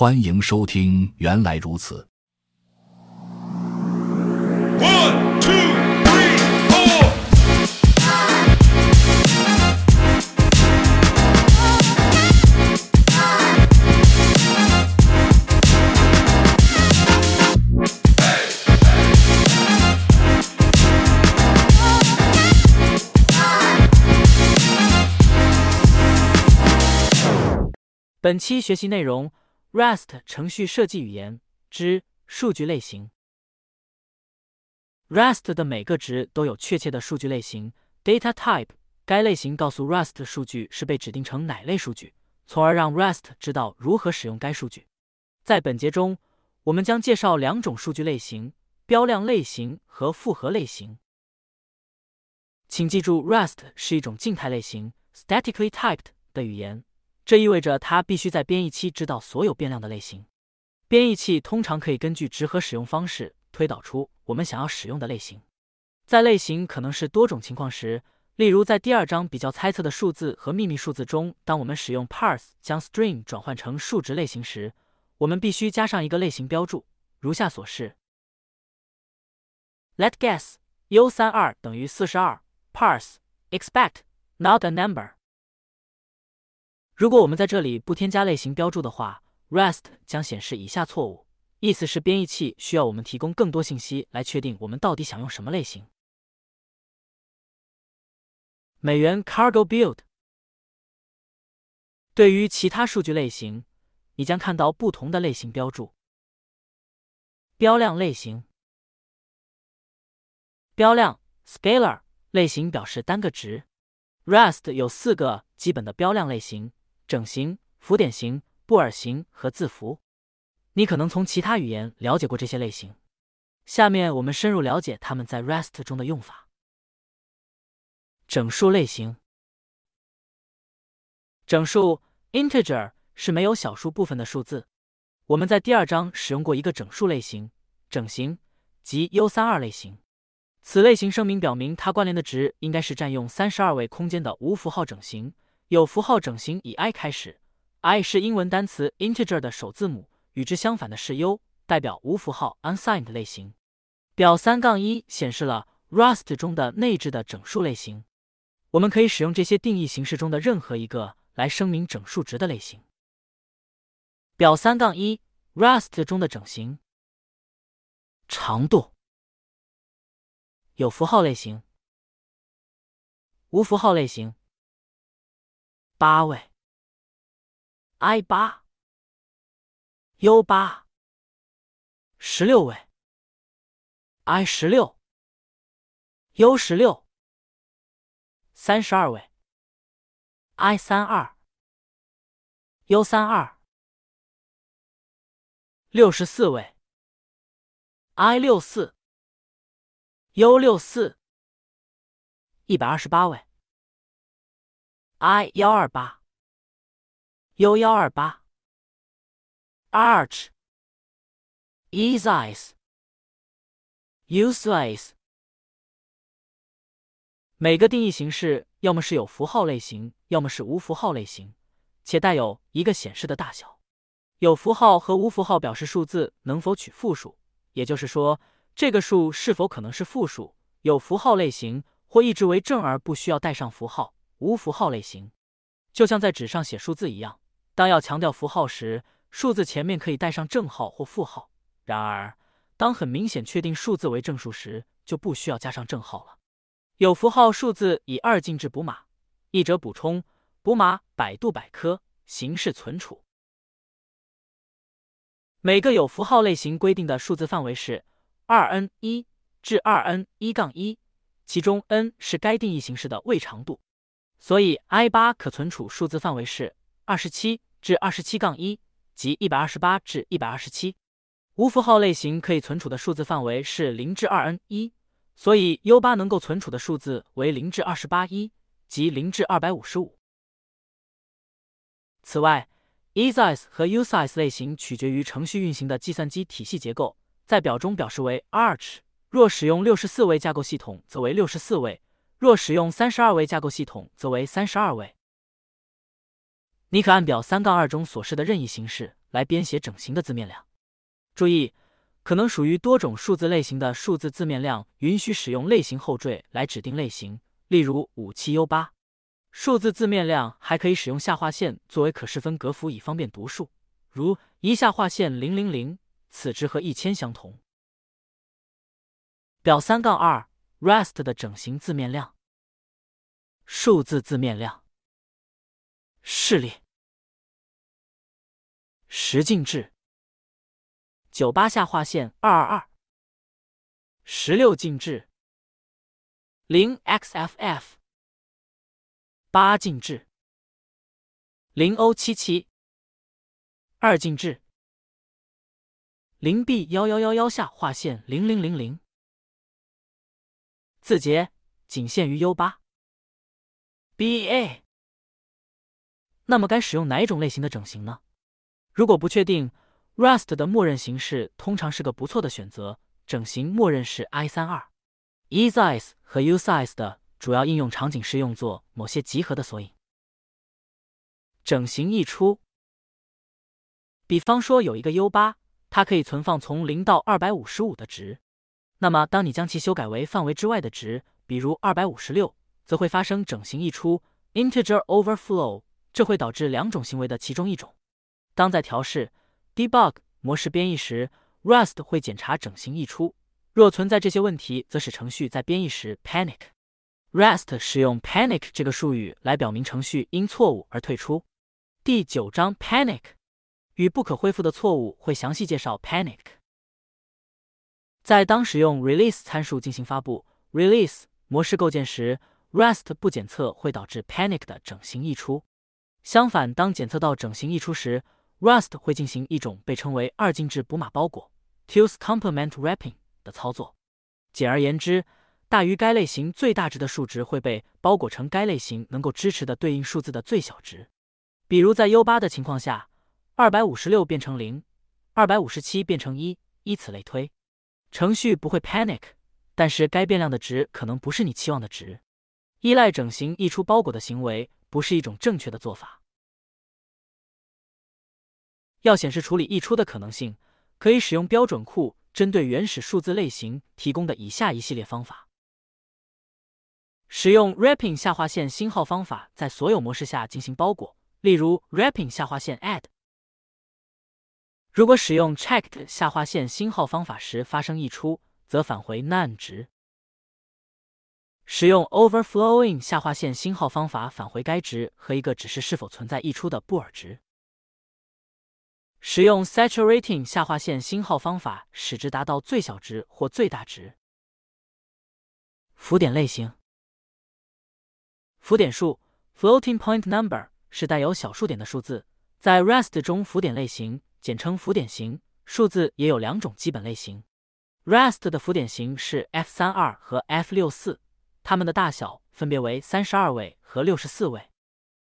欢迎收听，原来如此。本期学习内容。：Rust 程序设计语言之数据类型。Rust 的每个值都有确切的数据类型 （data type），该类型告诉 Rust 数据是被指定成哪类数据，从而让 Rust 知道如何使用该数据。在本节中，我们将介绍两种数据类型：标量类型和复合类型。请记住，Rust 是一种静态类型 （statically typed） 的语言。这意味着它必须在编译期知道所有变量的类型。编译器通常可以根据值和使用方式推导出我们想要使用的类型。在类型可能是多种情况时，例如在第二章比较猜测的数字和秘密数字中，当我们使用 parse 将 string 转换成数值类型时，我们必须加上一个类型标注，如下所示：let guess u 三二等于四十二，parse expect not a number。如果我们在这里不添加类型标注的话，Rust 将显示以下错误，意思是编译器需要我们提供更多信息来确定我们到底想用什么类型。美元 Cargo Build 对于其他数据类型，你将看到不同的类型标注。标量类型，标量 Scalar 类型表示单个值。Rust 有四个基本的标量类型。整形、浮点型、布尔型和字符，你可能从其他语言了解过这些类型。下面我们深入了解它们在 REST 中的用法。整数类型，整数 integer 是没有小数部分的数字。我们在第二章使用过一个整数类型整形即 U 三二类型。此类型声明表明它关联的值应该是占用三十二位空间的无符号整形。有符号整形以 i 开始，i 是英文单词 integer 的首字母，与之相反的是 u，代表无符号 unsigned 类型。表三杠一显示了 Rust 中的内置的整数类型。我们可以使用这些定义形式中的任何一个来声明整数值的类型。表三杠一 Rust 中的整形长度有符号类型，无符号类型。八位，i 八，u 八，十六位，i 十六，u 十六，三十二位，i 三二，u 三二，六十四位，i 六四，u 六四，一百二十八位。I 幺二八，u 幺二八，arch，ease，use，每个定义形式要么是有符号类型，要么是无符号类型，且带有一个显示的大小。有符号和无符号表示数字能否取复数，也就是说，这个数是否可能是复数。有符号类型或一直为正而不需要带上符号。无符号类型，就像在纸上写数字一样，当要强调符号时，数字前面可以带上正号或负号；然而，当很明显确定数字为正数时，就不需要加上正号了。有符号数字以二进制补码。译者补充：补码百度百科形式存储。每个有符号类型规定的数字范围是二 n 一至二 n 一杠一，其中 n 是该定义形式的位长度。所以，i 八可存储数字范围是二十七至二十七杠一，即一百二十八至一百二十七。无符号类型可以存储的数字范围是零至二 n 一，所以 U 八能够存储的数字为零至二十八一，即零至二百五十五。此外，e size 和 usize 类型取决于程序运行的计算机体系结构，在表中表示为 arch。若使用六十四位架构系统，则为六十四位。若使用三十二位架构系统，则为三十二位。你可按表三杠二中所示的任意形式来编写整形的字面量。注意，可能属于多种数字类型的数字字面量允许使用类型后缀来指定类型，例如五七 U 八。数字字面量还可以使用下划线作为可视分隔符，以方便读数，如一下划线零零零，此值和一千相同。表三杠二，rest 的整形字面量。数字字面量。视力。十进制。九八下划线二二二。十六进制。零 xff。八进制。零 o 七七。二进制。零 b 幺幺幺幺下划线零零零零。字节仅限于 U 八、BA。那么该使用哪种类型的整形呢？如果不确定，Rust 的默认形式通常是个不错的选择。整形默认是 I 三二。eSize 和 uSize 的主要应用场景是用作某些集合的索引。整形溢出，比方说有一个 U 八，它可以存放从零到二百五十五的值。那么，当你将其修改为范围之外的值，比如二百五十六，则会发生整形溢出 （integer overflow），这会导致两种行为的其中一种。当在调试 （debug） 模式编译时，Rust 会检查整形溢出，若存在这些问题，则使程序在编译时 panic。Rust 使用 panic 这个术语来表明程序因错误而退出。第九章 panic 与不可恢复的错误会详细介绍 panic。在当使用 release 参数进行发布 release 模式构建时，Rust 不检测会导致 panic 的整形溢出。相反，当检测到整形溢出时，Rust 会进行一种被称为二进制补码包裹 （Tils Complement Wrapping） 的操作。简而言之，大于该类型最大值的数值会被包裹成该类型能够支持的对应数字的最小值。比如在 U8 的情况下，二百五十六变成零，二百五十七变成一，依此类推。程序不会 panic，但是该变量的值可能不是你期望的值。依赖整形溢出包裹的行为不是一种正确的做法。要显示处理溢出的可能性，可以使用标准库针对原始数字类型提供的以下一系列方法：使用 wrapping 下划线星号方法，在所有模式下进行包裹，例如 wrapping 下划线 add。如果使用 checked 下划线星号方法时发生溢出，则返回 none 值。使用 overflowing 下划线星号方法返回该值和一个指示是否存在溢出的布尔值。使用 saturating 下划线星号方法使之达到最小值或最大值。浮点类型。浮点数 floating point number 是带有小数点的数字，在 Rust 中浮点类型。简称浮点型数字也有两种基本类型，Rust 的浮点型是 F 三二和 F 六四，它们的大小分别为三十二位和六十四位。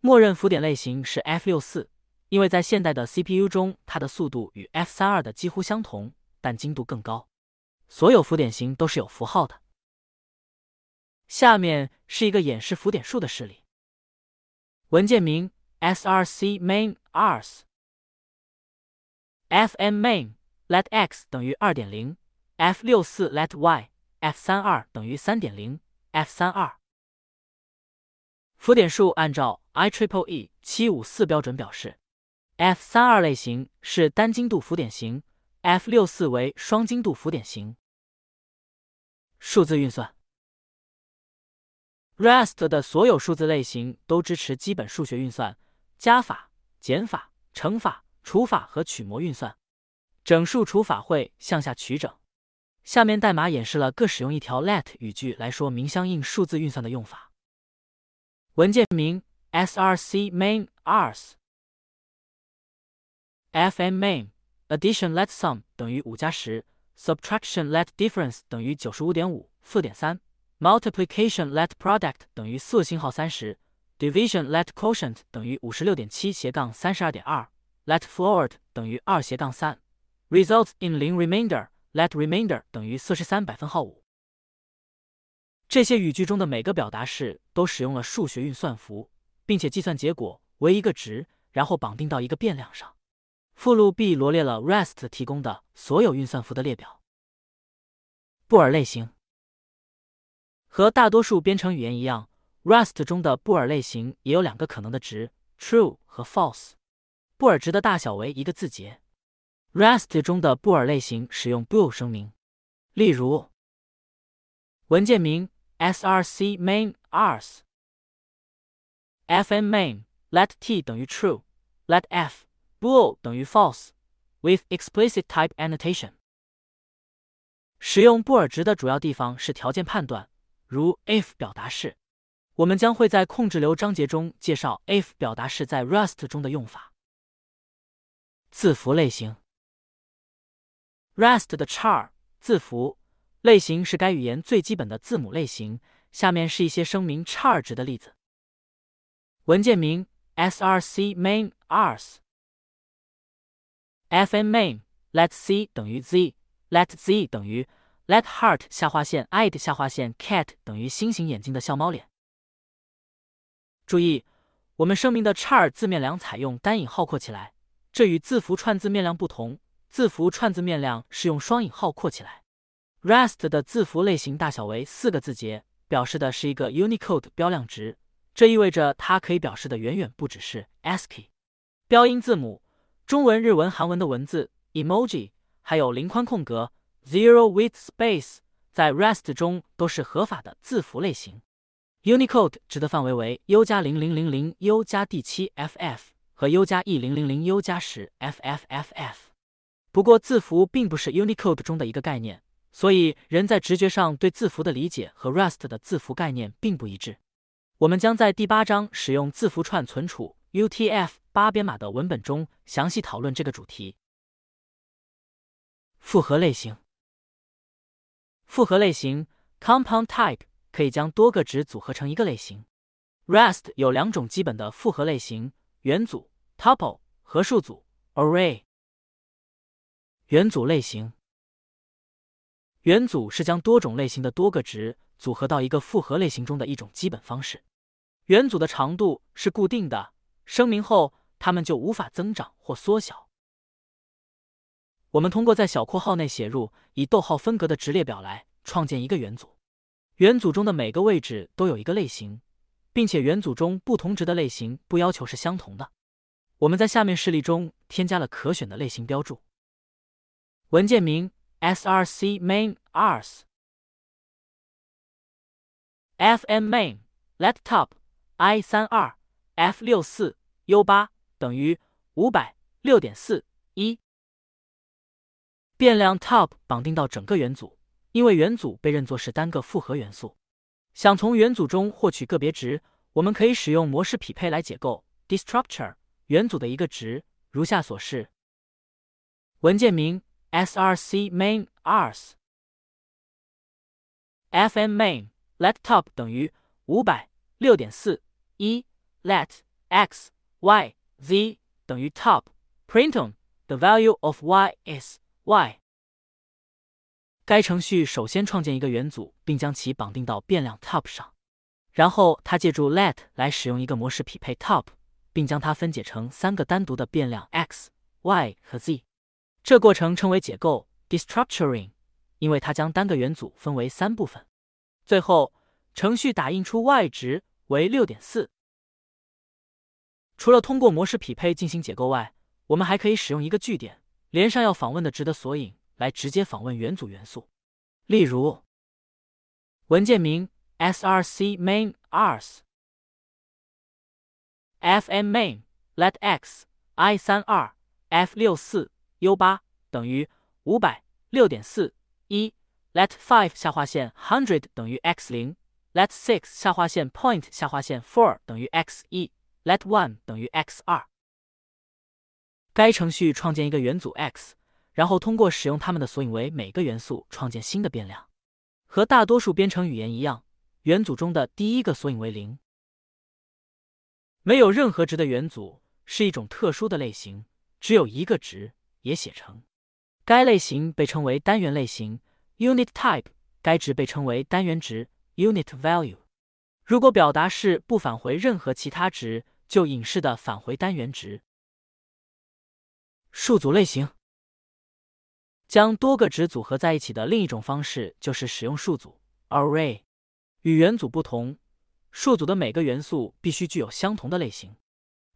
默认浮点类型是 F 六四，因为在现代的 CPU 中，它的速度与 F 三二的几乎相同，但精度更高。所有浮点型都是有符号的。下面是一个演示浮点数的示例。文件名 src main ars。Fm main let x 等于二点零，f 六四 let y，f 三二等于三点零，f 三二。浮点数按照 IEEE 七五四标准表示，f 三二类型是单精度浮点型，f 六四为双精度浮点型。数字运算，Rust 的所有数字类型都支持基本数学运算，加法、减法、乘法。除法和取模运算，整数除法会向下取整。下面代码演示了各使用一条 let 语句来说明相应数字运算的用法。文件名 src/main.rs fm main addition let sum 等于五加十，subtraction let difference 等于九十五点五负点三，multiplication let product 等于四星号三十，division let quotient 等于五十六点七斜杠三十二点二。Let float 等于二斜杠三，results in 零 remainder。Let remainder 等于四十三百分号五。这些语句中的每个表达式都使用了数学运算符，并且计算结果为一个值，然后绑定到一个变量上。附录 B 罗列了 REST 提供的所有运算符的列表。布尔类型和大多数编程语言一样，REST 中的布尔类型也有两个可能的值：true 和 false。布尔值的大小为一个字节。REST 中的布尔类型使用 bool 声明，例如文件名 src main ars fn main let t 等于 true let f bool 等于 false with explicit type annotation。使用布尔值的主要地方是条件判断，如 if 表达式。我们将会在控制流章节中介绍 if 表达式在 Rust 中的用法。字符类型，Rust 的 char 字符类型是该语言最基本的字母类型。下面是一些声明 char 值的例子：文件名 src main ars fn main let c 等于 z let z 等于 let heart 下划线 id 下划线 cat 等于星星眼睛的笑猫脸。注意，我们声明的 char 字面量采用单引号括起来，这与字符串字面量不同。字符串字面量是用双引号括起来。REST 的字符类型大小为四个字节，表示的是一个 Unicode 标量值，这意味着它可以表示的远远不只是 ASCII 标音字母。中文、日文、韩文的文字 emoji，还有零宽空格 zero width space，在 REST 中都是合法的字符类型。Unicode 值的范围为 U 加零零零零 U 加 D 七 FF 和 U 加 E 零零零 U 加十 FFFF。不过，字符并不是 Unicode 中的一个概念，所以人在直觉上对字符的理解和 Rust 的字符概念并不一致。我们将在第八章使用字符串存储 UTF 八编码的文本中详细讨论这个主题。复合类型，复合类型 Compound Type 可以将多个值组合成一个类型。Rust 有两种基本的复合类型：元组 Tuple 和数组 Array。元组类型，元组是将多种类型的多个值组合到一个复合类型中的一种基本方式。元组的长度是固定的，声明后它们就无法增长或缩小。我们通过在小括号内写入以逗号分隔的值列表来创建一个元组。元组中的每个位置都有一个类型，并且元组中不同值的类型不要求是相同的。我们在下面示例中添加了可选的类型标注。文件名 src main ars fn main let top i 三二 f 六四 u 八等于五百六点四一。变量 top 绑定到整个元组，因为元组被认作是单个复合元素。想从元组中获取个别值，我们可以使用模式匹配来解构 destructure 元组的一个值，如下所示。文件名。src main.rs fn main let top 等于五百六点四一 let x y z 等于 top print on the value of y is y。该程序首先创建一个元组，并将其绑定到变量 top 上，然后它借助 let 来使用一个模式匹配 top，并将它分解成三个单独的变量 x、y 和 z。这过程称为解构 （destructuring），因为它将单个元组分为三部分。最后，程序打印出 y 值为六点四。除了通过模式匹配进行解构外，我们还可以使用一个句点连上要访问的值的索引，来直接访问元组元素。例如，文件名 src main ars fn main let x i 三二 f 六四。u 八等于五百六点四一，let five 下划线 hundred 等于 x 零，let six 下划线 point 下划线 four 等于 x 一，let one 等于 x 二。该程序创建一个元组 x，然后通过使用它们的索引为每个元素创建新的变量。和大多数编程语言一样，元组中的第一个索引为零。没有任何值的元组是一种特殊的类型，只有一个值。也写成，该类型被称为单元类型 （unit type），该值被称为单元值 （unit value）。如果表达式不返回任何其他值，就隐式的返回单元值。数组类型。将多个值组合在一起的另一种方式就是使用数组 array。与元组不同，数组的每个元素必须具有相同的类型。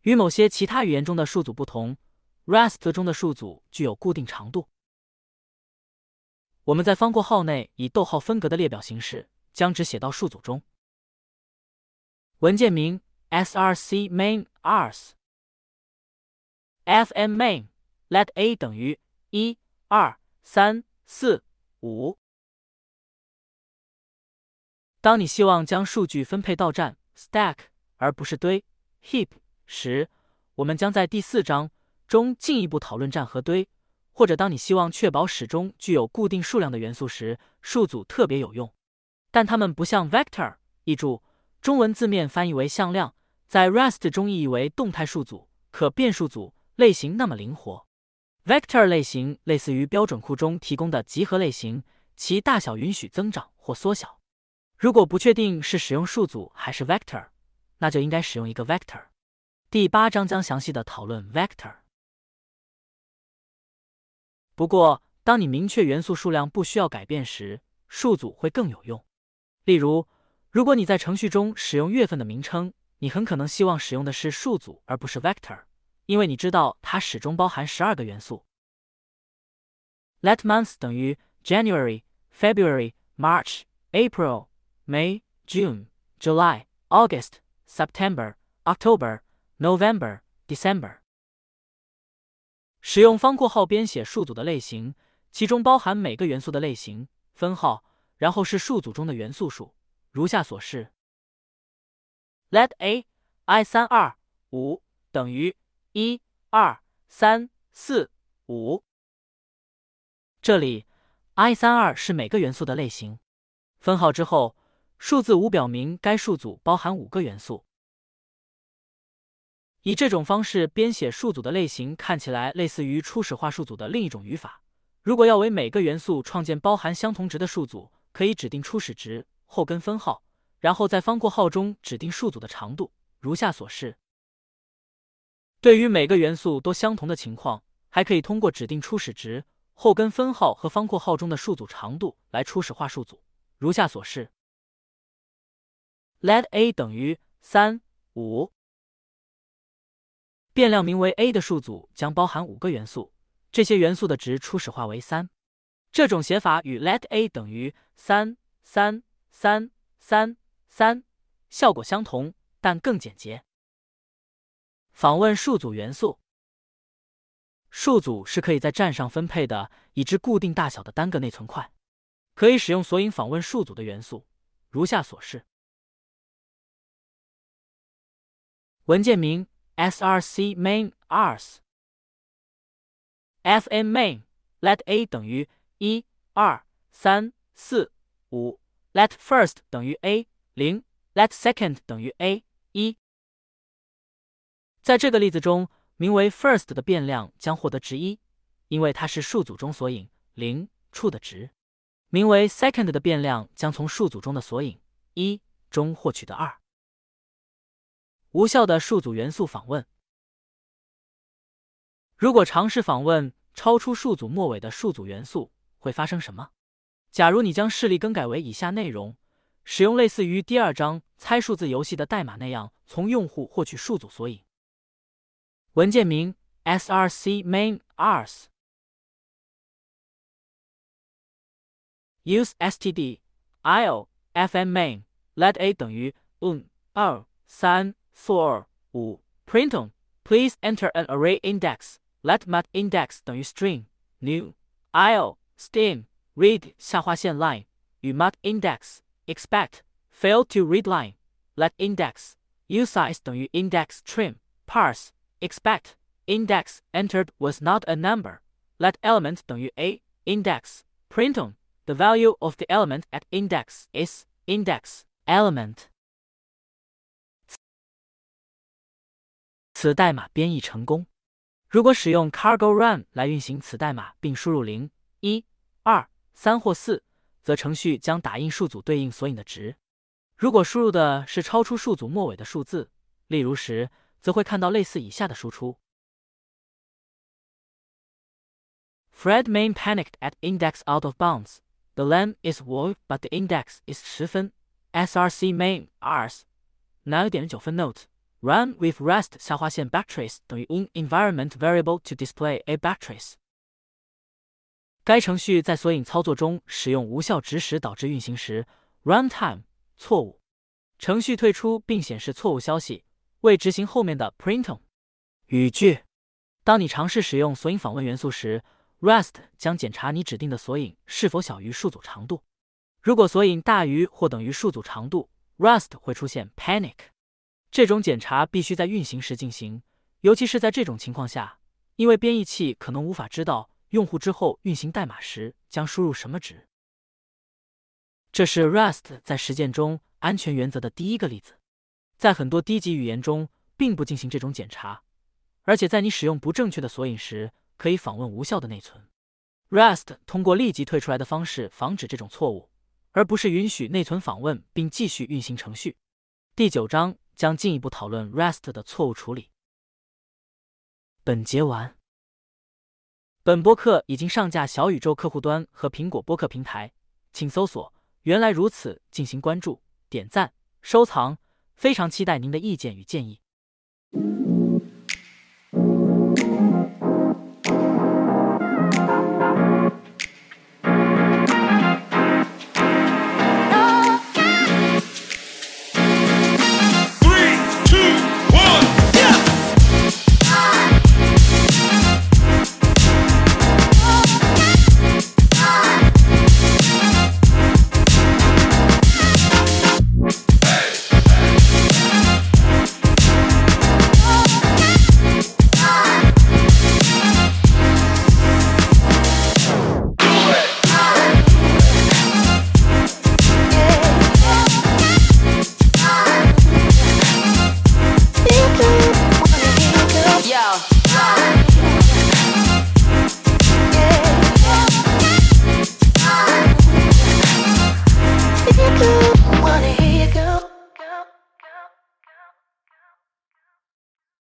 与某些其他语言中的数组不同，Rust 中的数组具有固定长度。我们在方括号内以逗号分隔的列表形式将值写到数组中。文件名 src main ars fm main let a 等于一二三四五。当你希望将数据分配到站 stack 而不是堆 heap 时，我们将在第四章中进一步讨论站和堆。或者当你希望确保始终具有固定数量的元素时，数组特别有用。但它们不像 vector 译注。中文字面翻译为向量，在 Rust 中译为动态数组、可变数组类型那么灵活。Vector 类型类似于标准库中提供的集合类型，其大小允许增长或缩小。如果不确定是使用数组还是 vector，那就应该使用一个 vector。第八章将详细的讨论 vector。不过，当你明确元素数量不需要改变时，数组会更有用。例如。如果你在程序中使用月份的名称，你很可能希望使用的是数组而不是 vector，因为你知道它始终包含十二个元素。Let months 等于 January、February、March、April、May、June、July、August、September、October、November、December。使用方括号编写数组的类型，其中包含每个元素的类型、分号，然后是数组中的元素数。如下所示：Let a i 三二五等于一二三四五。这里 i 三二是每个元素的类型。分号之后，数字五表明该数组包含五个元素。以这种方式编写数组的类型，看起来类似于初始化数组的另一种语法。如果要为每个元素创建包含相同值的数组，可以指定初始值。后跟分号，然后在方括号中指定数组的长度，如下所示。对于每个元素都相同的情况，还可以通过指定初始值、后跟分号和方括号中的数组长度来初始化数组，如下所示。Let a 等于三五，变量名为 a 的数组将包含五个元素，这些元素的值初始化为三。这种写法与 Let a 等于三三。三三三，效果相同，但更简洁。访问数组元素，数组是可以在站上分配的已知固定大小的单个内存块，可以使用索引访问数组的元素，如下所示。文件名 src main.rs fn main let a 等于一二三四五。Let first 等于 a 零，Let second 等于 a 一。在这个例子中，名为 first 的变量将获得值一，因为它是数组中索引零处的值；名为 second 的变量将从数组中的索引一中获取的二。无效的数组元素访问。如果尝试访问超出数组末尾的数组元素，会发生什么？假如你将示例更改为以下内容，使用类似于第二章猜数字游戏的代码那样，从用户获取数组索引。文件名：src/main.rs use std io fm main let a 等于 un 二三 four 五 print on please enter an array index let mat index 等于 string new io stem read 下划线 line 与 mud index expect fail to read line let index usize 等于 index trim parse expect index entered was not a number let element 等于 a index print on the value of the element at index is index element 此代码编译成功。如果使用 cargo run 来运行此代码，并输入零、一、二。三或四，则程序将打印数组对应索引的值。如果输入的是超出数组末尾的数字，例如十，则会看到类似以下的输出。Fred Main panicked at index out of bounds. The lamb is wolf, but the index is 十分。SRC Main Rs 哪有点九分 Note Run with rest 下划线 batteries 等于 in environment variable to display a batteries。该程序在索引操作中使用无效指使导致运行时 runtime 错误，程序退出并显示错误消息，未执行后面的 printm。语句：当你尝试使用索引访问元素时，Rest 将检查你指定的索引是否小于数组长度。如果索引大于或等于数组长度，Rust 会出现 panic。这种检查必须在运行时进行，尤其是在这种情况下，因为编译器可能无法知道。用户之后运行代码时将输入什么值？这是 Rust 在实践中安全原则的第一个例子。在很多低级语言中，并不进行这种检查，而且在你使用不正确的索引时，可以访问无效的内存。Rust 通过立即退出来的方式防止这种错误，而不是允许内存访问并继续运行程序。第九章将进一步讨论 REST 的错误处理。本节完。本播客已经上架小宇宙客户端和苹果播客平台，请搜索“原来如此”进行关注、点赞、收藏，非常期待您的意见与建议。